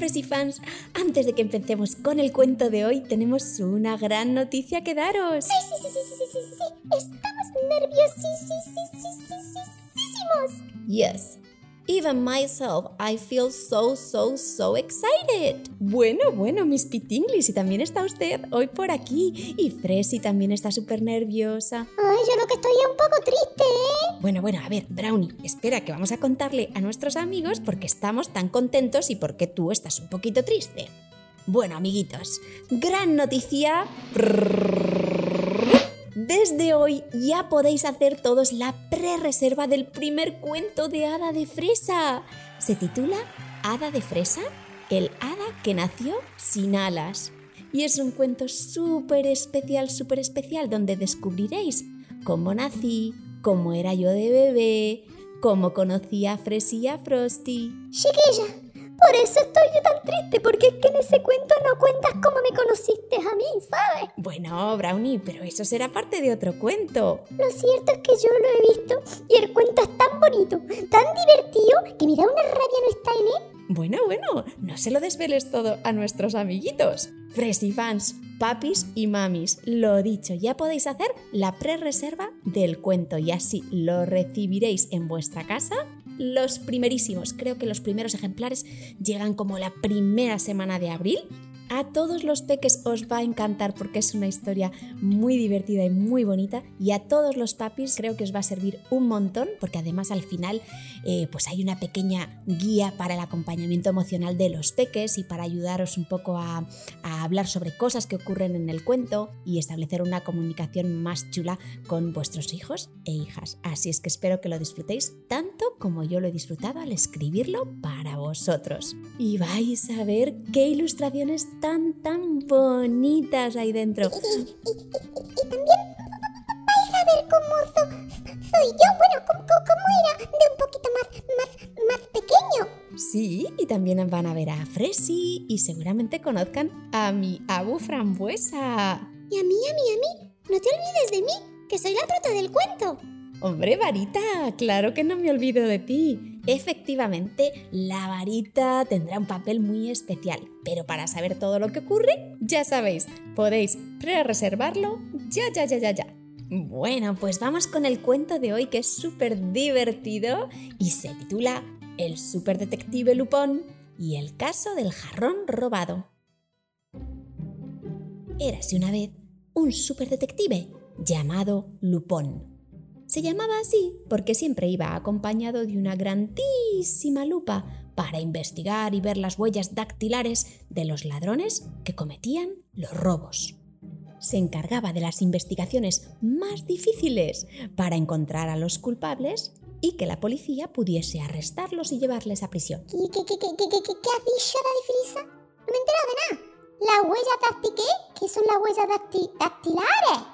Fresy fans, antes de que empecemos con el cuento de hoy, tenemos una gran noticia que daros. ¡Ay, sí, sí, sí, sí, sí, sí, sí! Estamos nerviosísimos. Yes. Even myself, I feel so, so, so excited. Bueno, bueno, Miss Pitinglis, y también está usted hoy por aquí. Y Fresy también está súper nerviosa. Ay, yo lo que estoy es un poco triste, ¿eh? Bueno, bueno, a ver, Brownie, espera que vamos a contarle a nuestros amigos por qué estamos tan contentos y por qué tú estás un poquito triste. Bueno, amiguitos, gran noticia. Desde hoy ya podéis hacer todos la pre-reserva del primer cuento de Hada de Fresa. Se titula Hada de Fresa, el hada que nació sin alas. Y es un cuento súper especial, súper especial, donde descubriréis cómo nací, cómo era yo de bebé, cómo conocí a Fresi y a Frosty. Chiquilla, por eso estoy yo tan triste, porque es que en ese cuento no cuentas cómo me conociste a mí, ¿sabes? Bueno, Brownie, pero eso será parte de otro cuento. Lo cierto es que yo lo he visto y el cuento es tan bonito, tan divertido, que me da una rabia no estar en él. Bueno, bueno, no se lo desveles todo a nuestros amiguitos. Fresy fans, papis y mamis, lo dicho, ya podéis hacer la pre-reserva del cuento y así lo recibiréis en vuestra casa los primerísimos. Creo que los primeros ejemplares llegan como la primera semana de abril. A todos los peques os va a encantar porque es una historia muy divertida y muy bonita. Y a todos los papis creo que os va a servir un montón porque además al final eh, pues hay una pequeña guía para el acompañamiento emocional de los peques y para ayudaros un poco a, a hablar sobre cosas que ocurren en el cuento y establecer una comunicación más chula con vuestros hijos e hijas. Así es que espero que lo disfrutéis tanto como yo lo he disfrutado al escribirlo para vosotros. Y vais a ver qué ilustraciones tan, tan bonitas ahí dentro. Y, y- y también vais a ver cómo so- soy yo, bueno, cómo era de un poquito más, más, más pequeño. Sí, y también van a ver a Fresi y seguramente conozcan a mi Abu Frambuesa. Y a mí, a mí, a mí, no te olvides de mí, que soy la prota del cuento. Hombre, Varita, claro que no me olvido de ti. Efectivamente, la varita tendrá un papel muy especial, pero para saber todo lo que ocurre, ya sabéis, podéis pre-reservarlo ya, ya, ya, ya, ya. Bueno, pues vamos con el cuento de hoy que es súper divertido y se titula El superdetective Lupón y el caso del jarrón robado. Érase una vez un superdetective llamado Lupón. Se llamaba así porque siempre iba acompañado de una grandísima lupa para investigar y ver las huellas dactilares de los ladrones que cometían los robos. Se encargaba de las investigaciones más difíciles para encontrar a los culpables y que la policía pudiese arrestarlos y llevarles a prisión. ¿Qué, qué, qué, qué, qué, qué, qué, qué has dicho, Daddy? No me he enterado de nada. ¿Las huellas dacti qué? ¿Qué son las huellas dacti dactilares?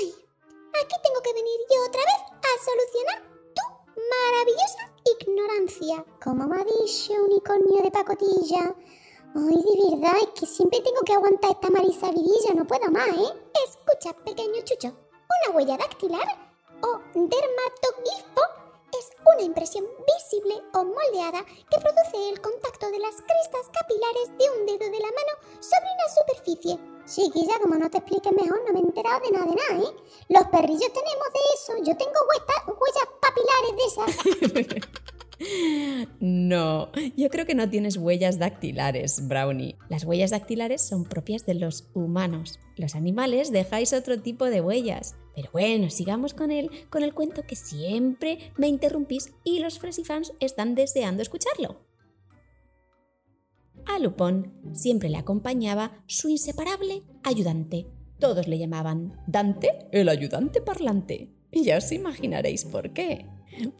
Ay, aquí tengo que venir yo otra vez a solucionar tu maravillosa ignorancia. Como me ha dicho unicornio de pacotilla. Ay, de verdad, es que siempre tengo que aguantar esta Marisa Vidilla, no puedo más, ¿eh? Escucha, pequeño chucho. Una huella dactilar o dermatoglifo es una impresión visible o moldeada que produce el contacto de las crestas capilares de un dedo de la mano sobre una superficie. Chiquilla, como no te expliques mejor, no me he enterado de nada de nada, ¿eh? Los perrillos tenemos de eso. Yo tengo huellas papilares de esas. No, yo creo que no tienes huellas dactilares, Brownie. Las huellas dactilares son propias de los humanos. Los animales dejáis otro tipo de huellas. Pero bueno, sigamos con el, con el cuento que siempre me interrumpís y los Fresy fans están deseando escucharlo. A Lupón siempre le acompañaba su inseparable ayudante. Todos le llamaban Dante, el ayudante parlante. Y ya os imaginaréis por qué.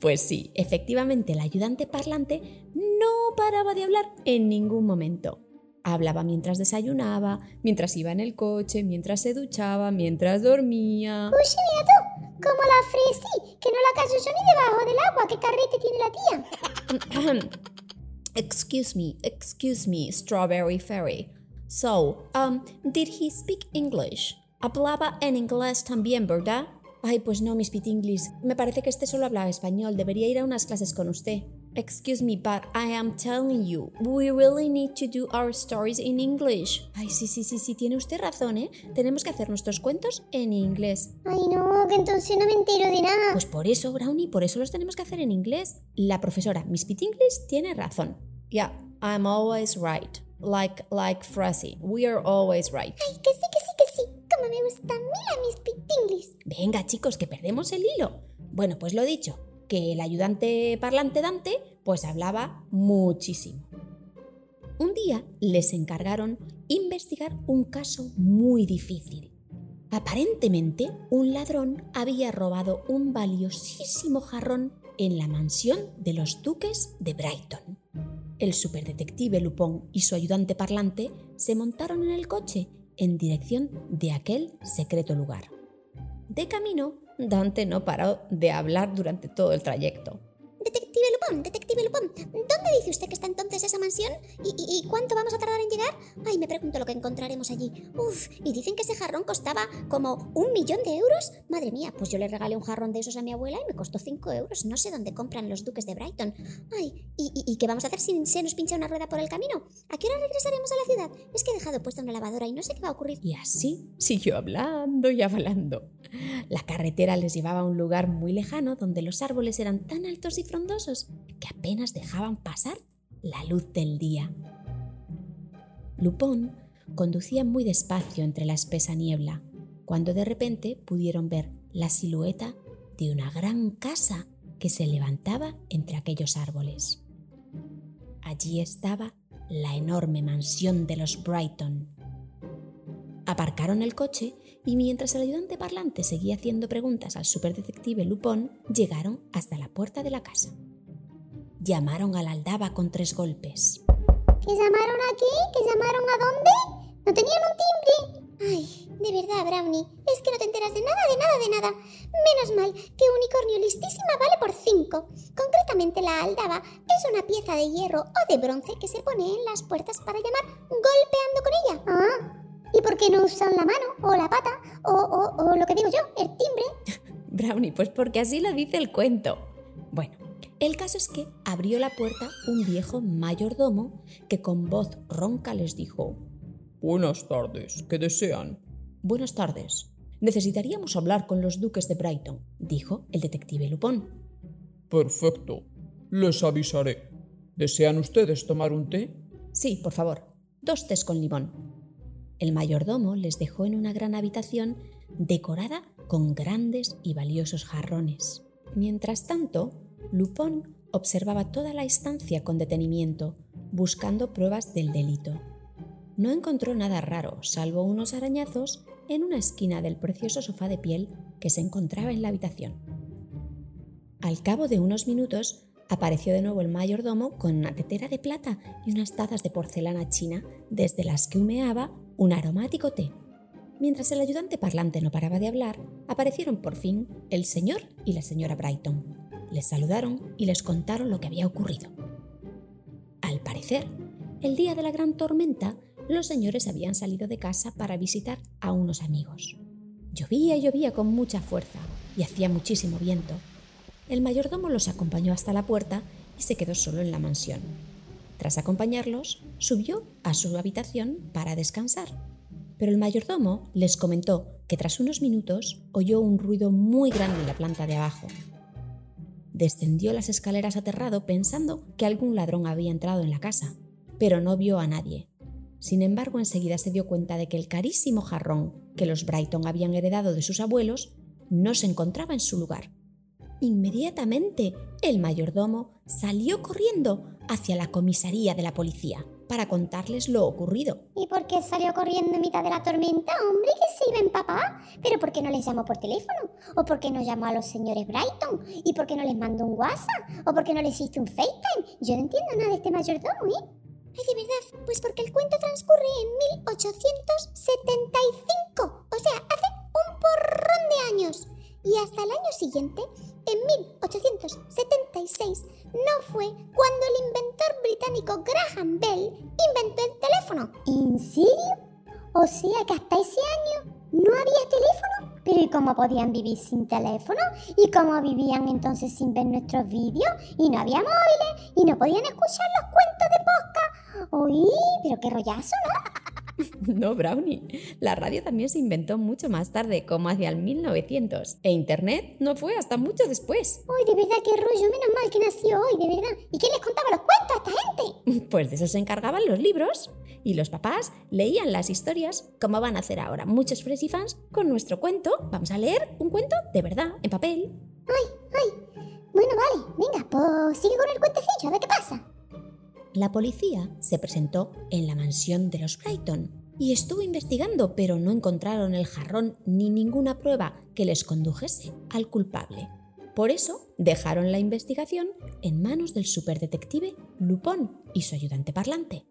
Pues sí, efectivamente el ayudante parlante no paraba de hablar en ningún momento. Hablaba mientras desayunaba, mientras iba en el coche, mientras se duchaba, mientras dormía. Uy, mira tú, como la Fresi, que no la callo yo ni debajo del agua. ¿Qué carrete tiene la tía? excuse me, excuse me, Strawberry Fairy. So, um, did he speak English? Hablaba en inglés también, ¿verdad? Ay, pues no, Miss Pitinglis. Me parece que este solo hablaba español. Debería ir a unas clases con usted. Excuse me, but I am telling you, we really need to do our stories in English. Ay, sí, sí, sí, sí, tiene usted razón, ¿eh? Tenemos que hacer nuestros cuentos en inglés. Ay, no, que entonces no me entero de nada. Pues por eso, Brownie, por eso los tenemos que hacer en inglés. La profesora Miss Pit English tiene razón. Yeah, I'm always right. Like, like Frosty, we are always right. Ay, que sí, que sí, que sí. Como me gusta a mí la Miss Pit English. Venga, chicos, que perdemos el hilo. Bueno, pues lo dicho, que el ayudante parlante Dante pues hablaba muchísimo. Un día les encargaron investigar un caso muy difícil. Aparentemente, un ladrón había robado un valiosísimo jarrón en la mansión de los duques de Brighton. El superdetective Lupin y su ayudante parlante se montaron en el coche en dirección de aquel secreto lugar. De camino, Dante no paró de hablar durante todo el trayecto. Detective Lupón, Detective Lupón, ¿dónde dice usted que está entonces esa mansión? ¿Y, cuánto vamos a tardar en llegar? Ay, me pregunto lo que encontraremos allí. Uf, y dicen que ese jarrón costaba como un millón de euros. Madre mía, pues yo le regalé un jarrón de esos a mi abuela y me costó cinco euros. No sé dónde compran los duques de Brighton. Ay, ¿y, y, qué vamos a hacer si se nos pincha una rueda por el camino? ¿A qué hora regresaremos a la ciudad? Es que he dejado puesta una lavadora y no sé qué va a ocurrir. Y así siguió hablando y hablando. La carretera les llevaba a un lugar muy lejano donde los árboles eran tan altos y frondosos que apenas dejaban pasar la luz del día. Lupón conducía muy despacio entre la espesa niebla, cuando de repente pudieron ver la silueta de una gran casa que se levantaba entre aquellos árboles. Allí estaba la enorme mansión de los Brighton. Aparcaron el coche y mientras el ayudante parlante seguía haciendo preguntas al superdetective Lupón, llegaron hasta la puerta de la casa. Llamaron a la aldaba con tres golpes. ¿Que llamaron aquí? ¿Que llamaron a dónde? ¿No tenían un timbre? Ay, de verdad, Brownie, es que no te enteras de nada, de nada, de nada. Menos mal que unicornio listísima vale por cinco. Concretamente la aldaba es una pieza de hierro o de bronce que se pone en las puertas para llamar golpeando con ella. Ah, ¿Y por qué no usan la mano o la pata o, o, lo que digo yo, el timbre? Brownie, pues porque así lo dice el cuento. Bueno, el caso es que abrió la puerta un viejo mayordomo que con voz ronca les dijo Buenas tardes, ¿qué desean? Buenas tardes. Necesitaríamos hablar con los duques de Brighton, dijo el detective Lupón. Perfecto. Les avisaré. ¿Desean ustedes tomar un té? Sí, por favor. Dos tés con limón. El mayordomo les dejó en una gran habitación decorada con grandes y valiosos jarrones. Mientras tanto, Lupón observaba toda la estancia con detenimiento, buscando pruebas del delito. No encontró nada raro, salvo unos arañazos en una esquina del precioso sofá de piel que se encontraba en la habitación. Al cabo de unos minutos, apareció de nuevo el mayordomo con una tetera de plata y unas tazas de porcelana china desde las que humeaba un aromático té. Mientras el ayudante parlante no paraba de hablar, aparecieron por fin el señor y la señora Brighton. Les saludaron y les contaron lo que había ocurrido. Al parecer, el día de la gran tormenta, los señores habían salido de casa para visitar a unos amigos. Llovía y llovía con mucha fuerza y hacía muchísimo viento. El mayordomo los acompañó hasta la puerta y se quedó solo en la mansión. Tras acompañarlos, subió a su habitación para descansar. Pero el mayordomo les comentó que tras unos minutos oyó un ruido muy grande en la planta de abajo. Descendió las escaleras aterrado pensando que algún ladrón había entrado en la casa, pero no vio a nadie. Sin embargo, enseguida se dio cuenta de que el carísimo jarrón que los Brighton habían heredado de sus abuelos no se encontraba en su lugar. Inmediatamente, el mayordomo salió corriendo hacia la comisaría de la policía para contarles lo ocurrido. ¿Y por qué salió corriendo en mitad de la tormenta, hombre, que se iba en papá? ¿Pero por qué no les llamó por teléfono? ¿O por qué no llamó a los señores Brighton? ¿Y por qué no les mandó un WhatsApp? ¿O por qué no les hiciste un FaceTime? Yo no entiendo nada de este mayordomo, ¿eh? Ay, de verdad, pues porque el cuento transcurre en 1875, o sea, hace un porrón de años. Y hasta el año siguiente en 1876 no fue cuando el inventor británico Graham Bell inventó el teléfono. ¿En serio? O sea que hasta ese año no había teléfono. Pero ¿y cómo podían vivir sin teléfono? ¿Y cómo vivían entonces sin ver nuestros vídeos? Y no había móviles y no podían escuchar los cuentos de podcast. Uy, pero qué rollazo, ¿no? No, Brownie. La radio también se inventó mucho más tarde, como hacia el 1900. E Internet no fue hasta mucho después. Uy, de verdad, qué rollo. Menos mal que nació hoy, de verdad. ¿Y quién les contaba los cuentos a esta gente? Pues de eso se encargaban los libros. Y los papás leían las historias, como van a hacer ahora muchos Freshy fans con nuestro cuento. Vamos a leer un cuento de verdad, en papel. Ay, ay. Bueno, vale. Venga, pues sigue con el cuentecillo, a ver qué pasa. La policía se presentó en la mansión de los Brighton y estuvo investigando, pero no encontraron el jarrón ni ninguna prueba que les condujese al culpable. Por eso dejaron la investigación en manos del superdetective Lupin y su ayudante parlante.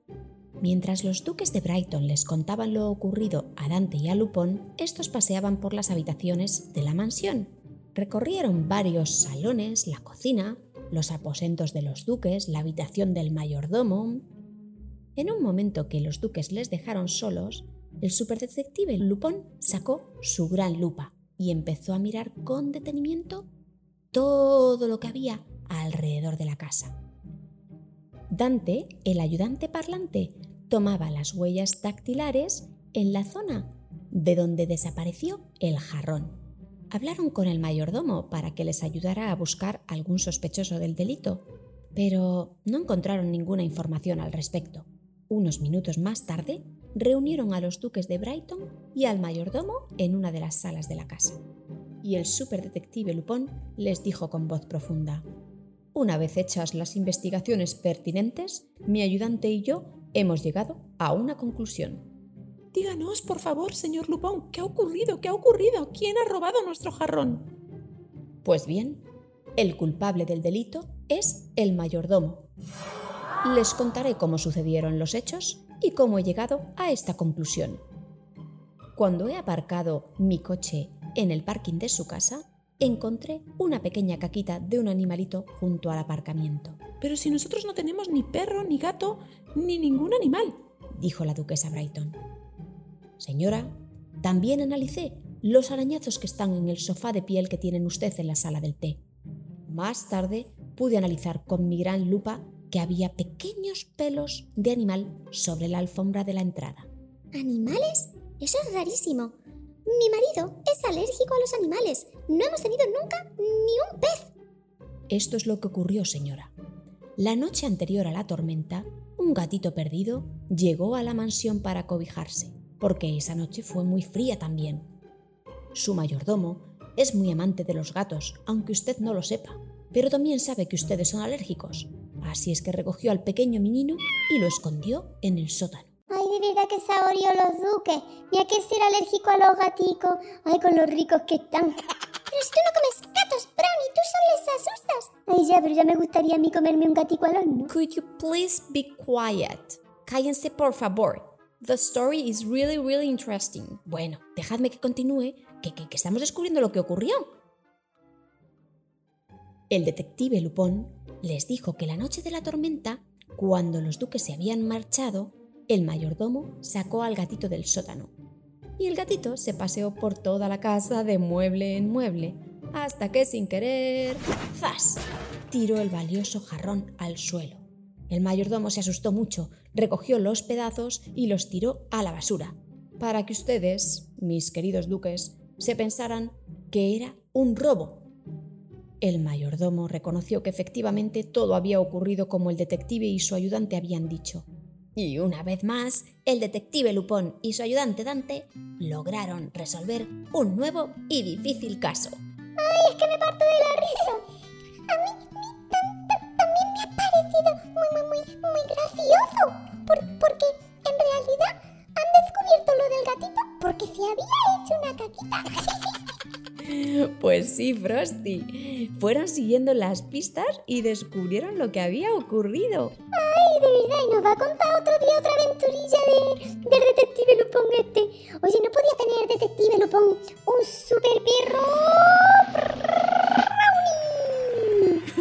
Mientras los duques de Brighton les contaban lo ocurrido a Dante y a Lupin, estos paseaban por las habitaciones de la mansión. Recorrieron varios salones, la cocina, los aposentos de los duques, la habitación del mayordomo. En un momento que los duques les dejaron solos, el superdetective Lupin sacó su gran lupa y empezó a mirar con detenimiento todo lo que había alrededor de la casa. Dante, el ayudante parlante, tomaba las huellas dactilares en la zona de donde desapareció el jarrón. Hablaron con el mayordomo para que les ayudara a buscar algún sospechoso del delito, pero no encontraron ninguna información al respecto. Unos minutos más tarde, reunieron a los duques de Brighton y al mayordomo en una de las salas de la casa. Y el superdetective Lupin les dijo con voz profunda, Una vez hechas las investigaciones pertinentes, mi ayudante y yo hemos llegado a una conclusión. Díganos, por favor, señor Lupin, ¿qué ha ocurrido? ¿Qué ha ocurrido? ¿Quién ha robado nuestro jarrón? Pues bien, el culpable del delito es el mayordomo. Les contaré cómo sucedieron los hechos y cómo he llegado a esta conclusión. Cuando he aparcado mi coche en el parking de su casa, encontré una pequeña caquita de un animalito junto al aparcamiento. Pero si nosotros no tenemos ni perro, ni gato, ni ningún animal, dijo la duquesa Brighton. Señora, también analicé los arañazos que están en el sofá de piel que tienen usted en la sala del té. Más tarde pude analizar con mi gran lupa que había pequeños pelos de animal sobre la alfombra de la entrada. ¿Animales? Eso es rarísimo. Mi marido es alérgico a los animales. No hemos tenido nunca ni un pez. Esto es lo que ocurrió, señora. La noche anterior a la tormenta, un gatito perdido llegó a la mansión para cobijarse porque esa noche fue muy fría también. Su mayordomo es muy amante de los gatos, aunque usted no lo sepa, pero también sabe que ustedes son alérgicos. Así es que recogió al pequeño menino y lo escondió en el sótano. Ay, de verdad que saboreó los duques. Y hay que ser alérgico a los gaticos. Ay, con los ricos que están. Pero si tú no comes gatos, Brownie, tú solo les asustas. Ay, ya, pero ya me gustaría a mí comerme un gatico al horno. Could you please be quiet? Cállense, por favor. The story is really, really interesting. Bueno, dejadme que continúe, que, que, que estamos descubriendo lo que ocurrió. El detective Lupin les dijo que la noche de la tormenta, cuando los duques se habían marchado, el mayordomo sacó al gatito del sótano. Y el gatito se paseó por toda la casa de mueble en mueble, hasta que sin querer, ¡zas! tiró el valioso jarrón al suelo. El mayordomo se asustó mucho, recogió los pedazos y los tiró a la basura, para que ustedes, mis queridos duques, se pensaran que era un robo. El mayordomo reconoció que efectivamente todo había ocurrido como el detective y su ayudante habían dicho. Y una vez más, el detective Lupón y su ayudante Dante lograron resolver un nuevo y difícil caso. ¡Ay, es que me parto de la risa! A mí, también me ha parecido muy, muy, gracioso. porque en realidad han descubierto lo del gatito porque se había hecho una caquita. Pues sí, Frosty. Fueron siguiendo las pistas y descubrieron lo que había ocurrido. Ay, de verdad, y nos va a contar otro día otra aventurilla de, del detective Lupón este. Oye, ¿no podía tener detective Lupón un super perro?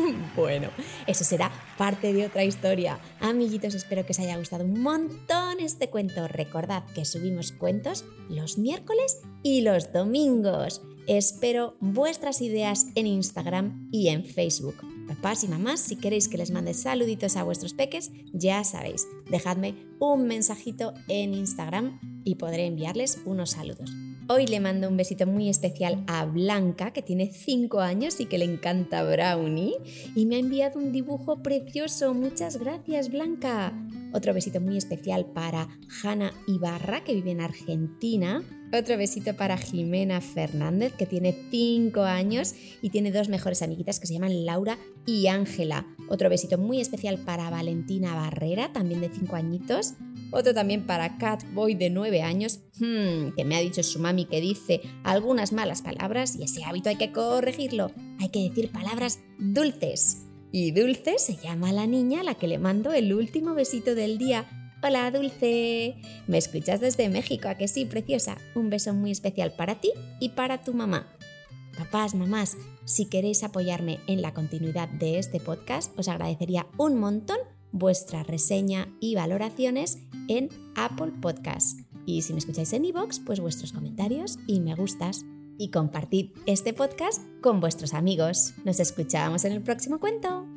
bueno, eso será parte de otra historia. Amiguitos, espero que os haya gustado un montón este cuento. Recordad que subimos cuentos los miércoles y los domingos. Espero vuestras ideas en Instagram y en Facebook. Papás y mamás, si queréis que les mande saluditos a vuestros peques, ya sabéis, dejadme un mensajito en Instagram y podré enviarles unos saludos. Hoy le mando un besito muy especial a Blanca, que tiene 5 años y que le encanta Brownie, y me ha enviado un dibujo precioso. Muchas gracias, Blanca. Otro besito muy especial para Hanna Ibarra, que vive en Argentina. Otro besito para Jimena Fernández, que tiene 5 años y tiene dos mejores amiguitas que se llaman Laura y Ángela. Otro besito muy especial para Valentina Barrera, también de 5 añitos. Otro también para Catboy de 9 años, hmm, que me ha dicho su mami que dice algunas malas palabras y ese hábito hay que corregirlo. Hay que decir palabras dulces. Y Dulce se llama la niña a la que le mando el último besito del día. Hola Dulce, me escuchas desde México, ¿a que sí, preciosa? Un beso muy especial para ti y para tu mamá. Papás, mamás, si queréis apoyarme en la continuidad de este podcast, os agradecería un montón vuestra reseña y valoraciones en Apple Podcasts. Y si me escucháis en iVoox, pues vuestros comentarios y me gustas. Y compartid este podcast con vuestros amigos. Nos escuchamos en el próximo cuento.